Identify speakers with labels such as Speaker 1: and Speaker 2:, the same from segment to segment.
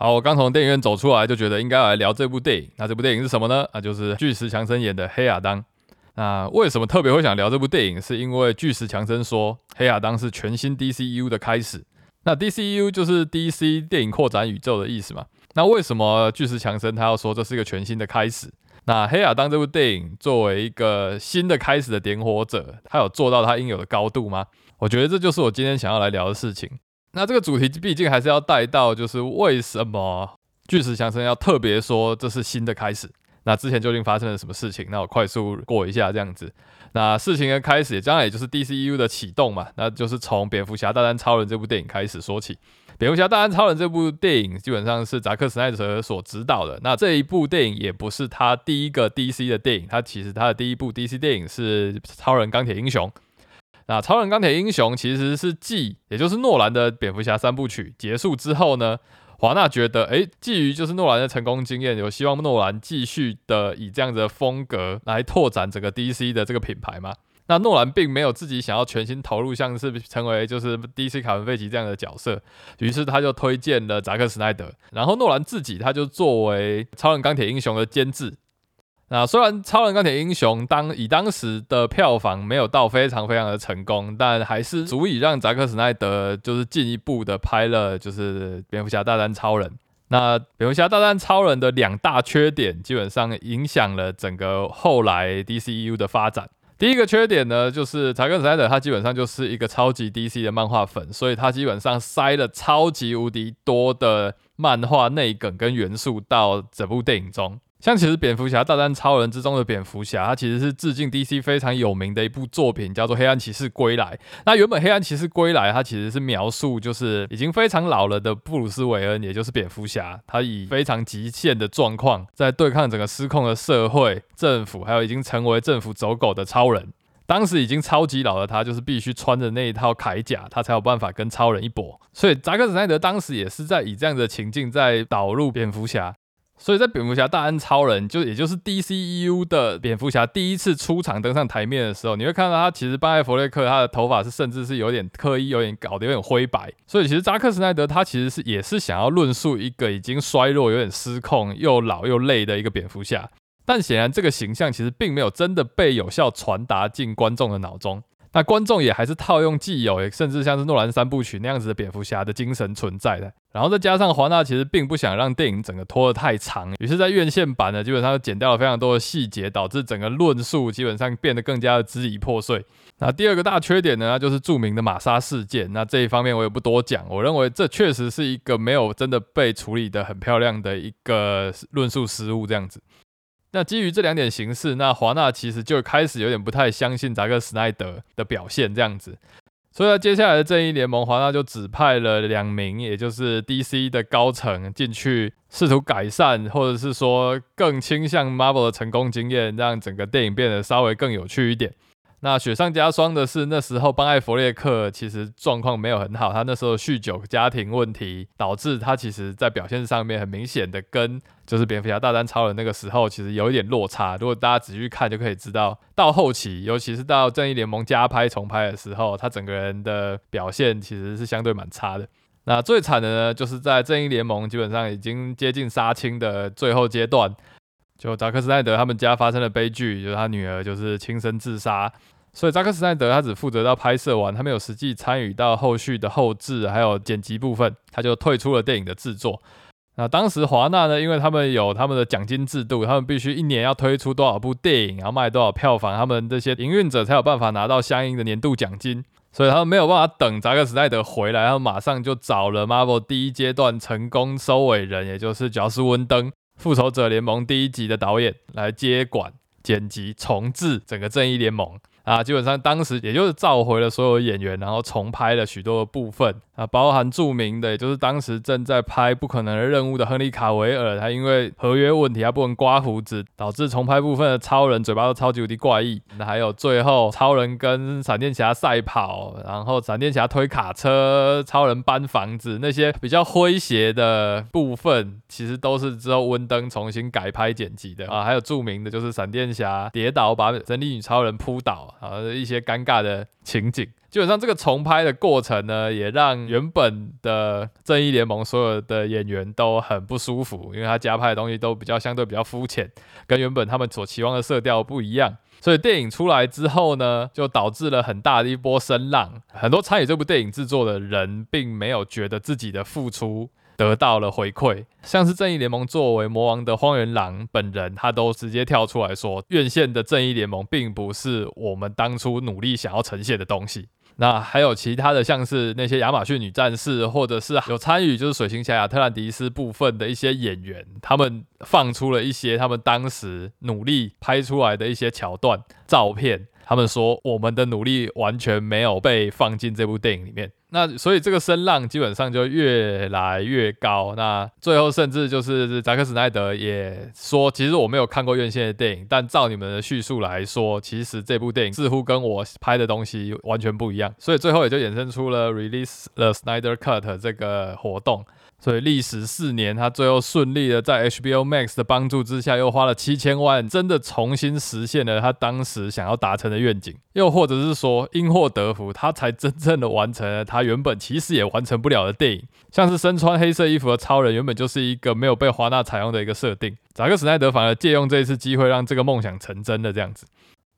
Speaker 1: 好，我刚从电影院走出来，就觉得应该来聊这部电影。那这部电影是什么呢？那就是巨石强森演的《黑亚当》。那为什么特别会想聊这部电影？是因为巨石强森说，《黑亚当》是全新 DCU 的开始。那 DCU 就是 DC 电影扩展宇宙的意思嘛？那为什么巨石强森他要说这是一个全新的开始？那《黑亚当》这部电影作为一个新的开始的点火者，他有做到他应有的高度吗？我觉得这就是我今天想要来聊的事情。那这个主题毕竟还是要带到，就是为什么巨石强森要特别说这是新的开始？那之前究竟发生了什么事情？那我快速过一下这样子。那事情的开始，将来也就是 DCU 的启动嘛，那就是从蝙蝠侠大战超人这部电影开始说起。蝙蝠侠大战超人这部电影基本上是扎克·斯奈德所执导的。那这一部电影也不是他第一个 DC 的电影，他其实他的第一部 DC 电影是超人钢铁英雄。那《超人钢铁英雄》其实是继，也就是诺兰的蝙蝠侠三部曲结束之后呢，华纳觉得，哎，基于就是诺兰的成功经验，有希望诺兰继续的以这样的风格来拓展整个 DC 的这个品牌吗？那诺兰并没有自己想要全心投入，像是成为就是 DC 卡文费奇这样的角色，于是他就推荐了扎克·斯奈德，然后诺兰自己他就作为《超人钢铁英雄》的监制。那虽然《超人钢铁英雄》当以当时的票房没有到非常非常的成功，但还是足以让扎克·史奈德就是进一步的拍了就是《蝙蝠侠大战超人》。那《蝙蝠侠大战超人》的两大缺点基本上影响了整个后来 DCU 的发展。第一个缺点呢，就是扎克·史奈德他基本上就是一个超级 DC 的漫画粉，所以他基本上塞了超级无敌多的漫画内梗跟元素到整部电影中。像其实蝙蝠侠大战超人之中的蝙蝠侠，它其实是致敬 DC 非常有名的一部作品，叫做《黑暗骑士归来》。那原本《黑暗骑士归来》它其实是描述就是已经非常老了的布鲁斯韦恩，也就是蝙蝠侠，他以非常极限的状况在对抗整个失控的社会、政府，还有已经成为政府走狗的超人。当时已经超级老的他，就是必须穿着那一套铠甲，他才有办法跟超人一搏。所以扎克·史奈德当时也是在以这样的情境在导入蝙蝠侠。所以在蝙蝠侠大战超人，就也就是 DCEU 的蝙蝠侠第一次出场登上台面的时候，你会看到他其实班艾弗雷克他的头发是甚至是有点刻意，有点搞得有点灰白。所以其实扎克·斯奈德他其实是也是想要论述一个已经衰弱、有点失控、又老又累的一个蝙蝠侠，但显然这个形象其实并没有真的被有效传达进观众的脑中。那观众也还是套用既有，甚至像是诺兰三部曲那样子的蝙蝠侠的精神存在的。然后再加上华纳其实并不想让电影整个拖得太长，于是，在院线版呢，基本上剪掉了非常多的细节，导致整个论述基本上变得更加的支离破碎。那第二个大缺点呢，就是著名的玛莎事件。那这一方面我也不多讲，我认为这确实是一个没有真的被处理的很漂亮的一个论述失误，这样子。那基于这两点形式，那华纳其实就开始有点不太相信扎克·斯奈德的表现这样子，所以接下来的正义联盟，华纳就指派了两名，也就是 DC 的高层进去，试图改善，或者是说更倾向 Marvel 的成功经验，让整个电影变得稍微更有趣一点。那雪上加霜的是，那时候邦艾弗列克其实状况没有很好，他那时候酗酒、家庭问题，导致他其实在表现上面很明显的跟就是蝙蝠侠大战超人那个时候其实有一点落差。如果大家仔细看就可以知道，到后期，尤其是到正义联盟加拍重拍的时候，他整个人的表现其实是相对蛮差的。那最惨的呢，就是在正义联盟基本上已经接近杀青的最后阶段。就扎克·斯奈德他们家发生了悲剧，就是他女儿就是轻生自杀，所以扎克·斯奈德他只负责到拍摄完，他没有实际参与到后续的后置还有剪辑部分，他就退出了电影的制作。那当时华纳呢，因为他们有他们的奖金制度，他们必须一年要推出多少部电影，然后卖多少票房，他们这些营运者才有办法拿到相应的年度奖金，所以他们没有办法等扎克·斯奈德回来，然后马上就找了 Marvel 第一阶段成功收尾人，也就是乔斯·温登。复仇者联盟第一集的导演来接管剪辑重置整个正义联盟。啊，基本上当时也就是召回了所有演员，然后重拍了许多的部分啊，包含著名的，也就是当时正在拍《不可能的任务》的亨利卡维尔，他因为合约问题，他不能刮胡子，导致重拍部分的超人嘴巴都超级无敌怪异。那还有最后超人跟闪电侠赛跑，然后闪电侠推卡车，超人搬房子那些比较诙谐的部分，其实都是之后温登重新改拍剪辑的啊。还有著名的就是闪电侠跌倒把神力女超人扑倒。啊，一些尴尬的情景，基本上这个重拍的过程呢，也让原本的正义联盟所有的演员都很不舒服，因为他加拍的东西都比较相对比较肤浅，跟原本他们所期望的色调不一样。所以电影出来之后呢，就导致了很大的一波声浪。很多参与这部电影制作的人，并没有觉得自己的付出。得到了回馈，像是正义联盟作为魔王的荒原狼本人，他都直接跳出来说，院线的正义联盟并不是我们当初努力想要呈现的东西。那还有其他的，像是那些亚马逊女战士，或者是有参与就是水星侠亚特兰蒂斯部分的一些演员，他们放出了一些他们当时努力拍出来的一些桥段照片。他们说，我们的努力完全没有被放进这部电影里面。那所以这个声浪基本上就越来越高。那最后甚至就是扎克斯奈德也说，其实我没有看过院线的电影，但照你们的叙述来说，其实这部电影似乎跟我拍的东西完全不一样。所以最后也就衍生出了 Release the Snyder Cut 这个活动。所以历时四年，他最后顺利的在 HBO Max 的帮助之下，又花了七千万，真的重新实现了他当时想要达成的愿景。又或者是说，因祸得福，他才真正的完成了他原本其实也完成不了的电影。像是身穿黑色衣服的超人，原本就是一个没有被华纳采用的一个设定。扎克·史奈德反而借用这一次机会，让这个梦想成真的这样子。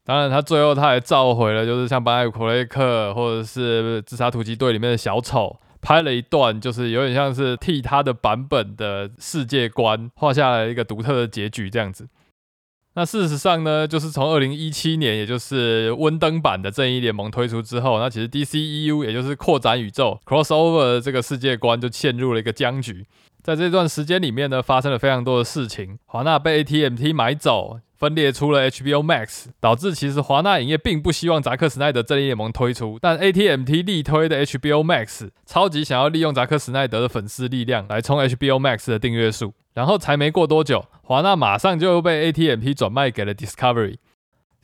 Speaker 1: 当然，他最后他还召回了，就是像班艾弗雷克或者是自杀突击队里面的小丑。拍了一段，就是有点像是替他的版本的世界观画下了一个独特的结局这样子。那事实上呢，就是从二零一七年，也就是温登版的正义联盟推出之后，那其实 DCEU 也就是扩展宇宙 crossover 的这个世界观就陷入了一个僵局。在这段时间里面呢，发生了非常多的事情，华纳被 ATMT 买走。分裂出了 HBO Max，导致其实华纳影业并不希望扎克·史奈德正义联盟推出，但 ATMT 力推的 HBO Max 超级想要利用扎克·史奈德的粉丝力量来冲 HBO Max 的订阅数，然后才没过多久，华纳马上就被 ATMT 转卖给了 Discovery。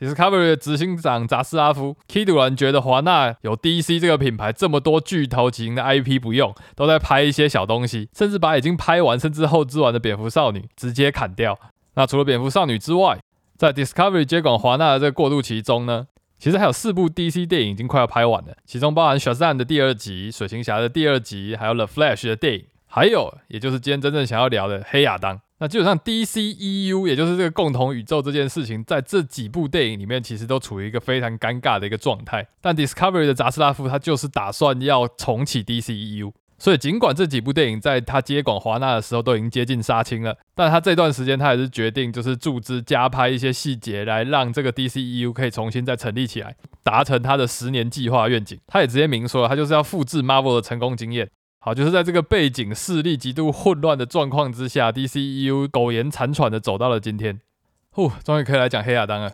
Speaker 1: Discovery 的执行长扎斯拉夫 k i d 然觉得华纳有 DC 这个品牌这么多巨头型的 IP 不用，都在拍一些小东西，甚至把已经拍完甚至后置完的蝙蝠少女直接砍掉。那除了蝙蝠少女之外，在 Discovery 接管华纳的这个过渡期中呢，其实还有四部 DC 电影已经快要拍完了，其中包含 Shazam 的第二集、水行侠的第二集，还有 The Flash 的电影，还有也就是今天真正想要聊的黑亚当。那基本上 DCEU 也就是这个共同宇宙这件事情，在这几部电影里面其实都处于一个非常尴尬的一个状态。但 Discovery 的扎斯拉夫他就是打算要重启 DCEU。所以，尽管这几部电影在他接管华纳的时候都已经接近杀青了，但他这段时间他还是决定就是注资加拍一些细节，来让这个 DCEU 可以重新再成立起来，达成他的十年计划愿景。他也直接明说了，他就是要复制 Marvel 的成功经验。好，就是在这个背景势力极度混乱的状况之下，DCEU 苟延残喘的走到了今天。呼，终于可以来讲黑亚当了。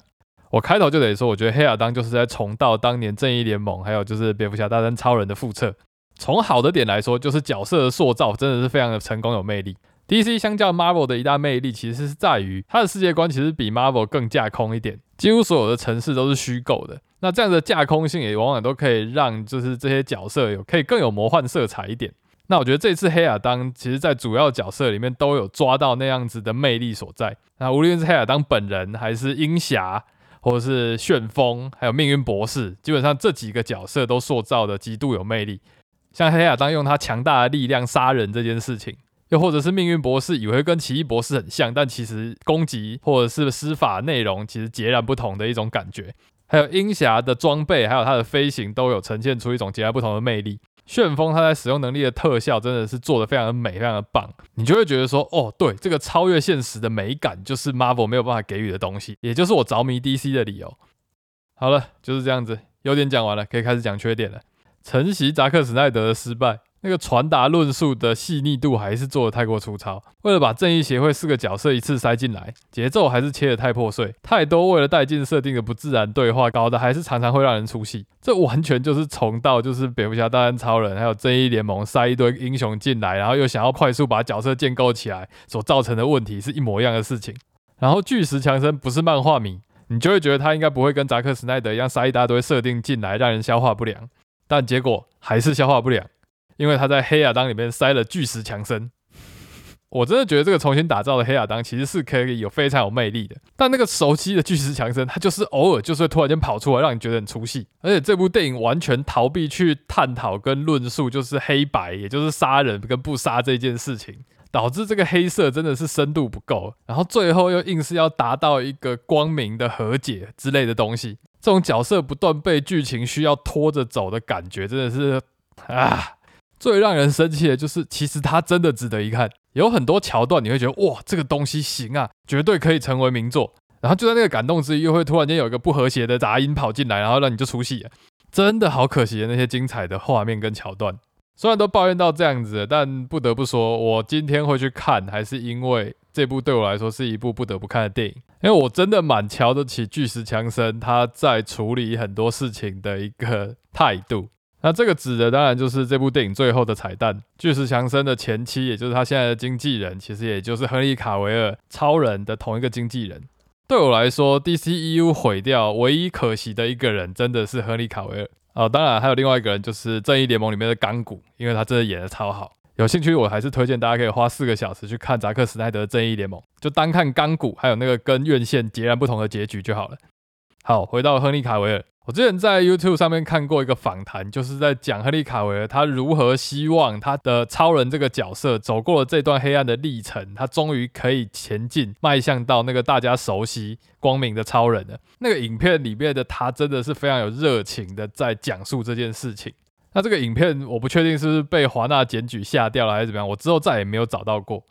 Speaker 1: 我开头就得说，我觉得黑亚当就是在重蹈当年正义联盟，还有就是蝙蝠侠大战超人的覆辙。从好的点来说，就是角色的塑造真的是非常的成功有魅力。DC 相较 Marvel 的一大魅力，其实是在于它的世界观其实比 Marvel 更架空一点，几乎所有的城市都是虚构的。那这样的架空性也往往都可以让就是这些角色有可以更有魔幻色彩一点。那我觉得这次黑亚当其实在主要角色里面都有抓到那样子的魅力所在。那无论是黑亚当本人，还是鹰侠，或者是旋风，还有命运博士，基本上这几个角色都塑造的极度有魅力。像黑亚当用他强大的力量杀人这件事情，又或者是命运博士以为跟奇异博士很像，但其实攻击或者是施法内容其实截然不同的一种感觉。还有鹰侠的装备，还有他的飞行都有呈现出一种截然不同的魅力。旋风他在使用能力的特效真的是做的非常的美，非常的棒，你就会觉得说，哦，对，这个超越现实的美感就是 Marvel 没有办法给予的东西，也就是我着迷 DC 的理由。好了，就是这样子，优点讲完了，可以开始讲缺点了。承袭扎克·史奈德的失败，那个传达论述的细腻度还是做的太过粗糙。为了把正义协会四个角色一次塞进来，节奏还是切的太破碎，太多为了带进设定的不自然对话，搞得还是常常会让人出戏。这完全就是重蹈就是蝙蝠侠大战超人，还有正义联盟塞一堆英雄进来，然后又想要快速把角色建构起来所造成的问题是一模一样的事情。然后巨石强森不是漫画迷，你就会觉得他应该不会跟扎克·史奈德一样塞一大堆设定进来，让人消化不良。但结果还是消化不良，因为他在黑亚当里面塞了巨石强森。我真的觉得这个重新打造的黑亚当其实是可以有非常有魅力的。但那个熟悉的巨石强森，他就是偶尔就是会突然间跑出来，让你觉得很出戏。而且这部电影完全逃避去探讨跟论述，就是黑白，也就是杀人跟不杀这件事情，导致这个黑色真的是深度不够。然后最后又硬是要达到一个光明的和解之类的东西，这种角色不断被剧情需要拖着走的感觉，真的是啊。最让人生气的就是，其实它真的值得一看。有很多桥段，你会觉得哇，这个东西行啊，绝对可以成为名作。然后就在那个感动之余，又会突然间有一个不和谐的杂音跑进来，然后让你就出戏。真的好可惜那些精彩的画面跟桥段。虽然都抱怨到这样子，但不得不说，我今天会去看，还是因为这部对我来说是一部不得不看的电影。因为我真的蛮瞧得起巨石强森他在处理很多事情的一个态度。那这个指的当然就是这部电影最后的彩蛋，巨石强森的前妻，也就是他现在的经纪人，其实也就是亨利卡维尔超人的同一个经纪人。对我来说，DCEU 毁掉唯一可惜的一个人，真的是亨利卡维尔哦。当然还有另外一个人，就是正义联盟里面的钢骨，因为他真的演的超好。有兴趣，我还是推荐大家可以花四个小时去看扎克斯奈德正义联盟，就单看钢骨，还有那个跟院线截然不同的结局就好了。好，回到亨利卡维尔。我之前在 YouTube 上面看过一个访谈，就是在讲亨利卡维尔他如何希望他的超人这个角色走过了这段黑暗的历程，他终于可以前进，迈向到那个大家熟悉光明的超人了。那个影片里面的他真的是非常有热情的在讲述这件事情。那这个影片我不确定是不是被华纳检举下掉了还是怎么样，我之后再也没有找到过。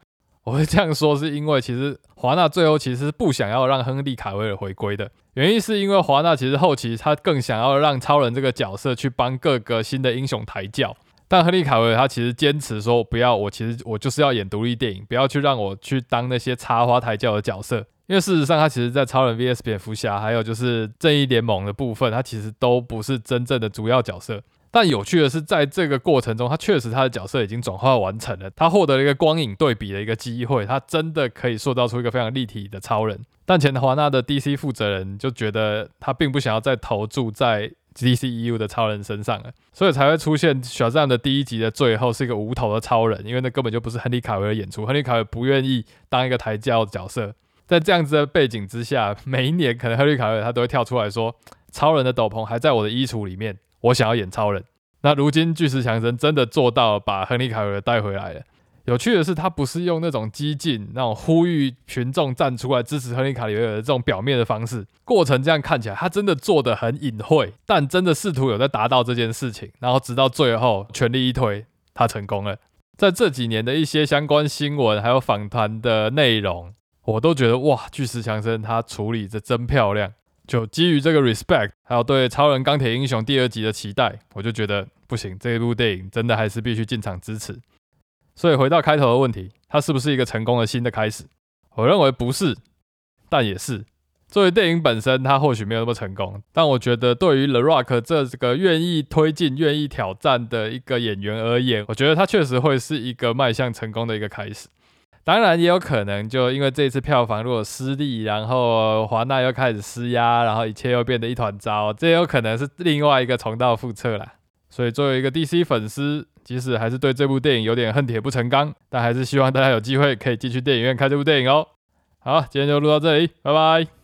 Speaker 1: 我会这样说，是因为其实华纳最后其实是不想要让亨利卡维尔回归的原因，是因为华纳其实后期他更想要让超人这个角色去帮各个新的英雄抬轿，但亨利卡维尔他其实坚持说不要，我其实我就是要演独立电影，不要去让我去当那些插花抬轿的角色，因为事实上他其实在超人 VS 蝙蝠侠还有就是正义联盟的部分，他其实都不是真正的主要角色。但有趣的是，在这个过程中，他确实他的角色已经转化完成了，他获得了一个光影对比的一个机会，他真的可以塑造出一个非常立体的超人。但前华纳的 DC 负责人就觉得他并不想要再投注在 DCEU 的超人身上了，所以才会出现小战的第一集的最后是一个无头的超人，因为那根本就不是亨利卡维尔演出，亨利卡维尔不愿意当一个抬轿角色。在这样子的背景之下，每一年可能亨利卡维尔他都会跳出来说，超人的斗篷还在我的衣橱里面。我想要演超人，那如今巨石强森真的做到把亨利卡维尔带回来了。有趣的是，他不是用那种激进、那种呼吁群众站出来支持亨利卡维尔的这种表面的方式，过程这样看起来，他真的做的很隐晦，但真的试图有在达到这件事情。然后直到最后全力一推，他成功了。在这几年的一些相关新闻还有访谈的内容，我都觉得哇，巨石强森他处理的真漂亮。就基于这个 respect，还有对《超人钢铁英雄》第二集的期待，我就觉得不行，这一部电影真的还是必须进场支持。所以回到开头的问题，它是不是一个成功的新的开始？我认为不是，但也是。作为电影本身，它或许没有那么成功，但我觉得对于 The Rock 这个愿意推进、愿意挑战的一个演员而言，我觉得它确实会是一个迈向成功的一个开始。当然也有可能，就因为这次票房如果失利，然后华纳又开始施压，然后一切又变得一团糟，这有可能是另外一个重蹈覆辙啦。所以作为一个 DC 粉丝，即使还是对这部电影有点恨铁不成钢，但还是希望大家有机会可以进去电影院看这部电影哦。好，今天就录到这里，拜拜。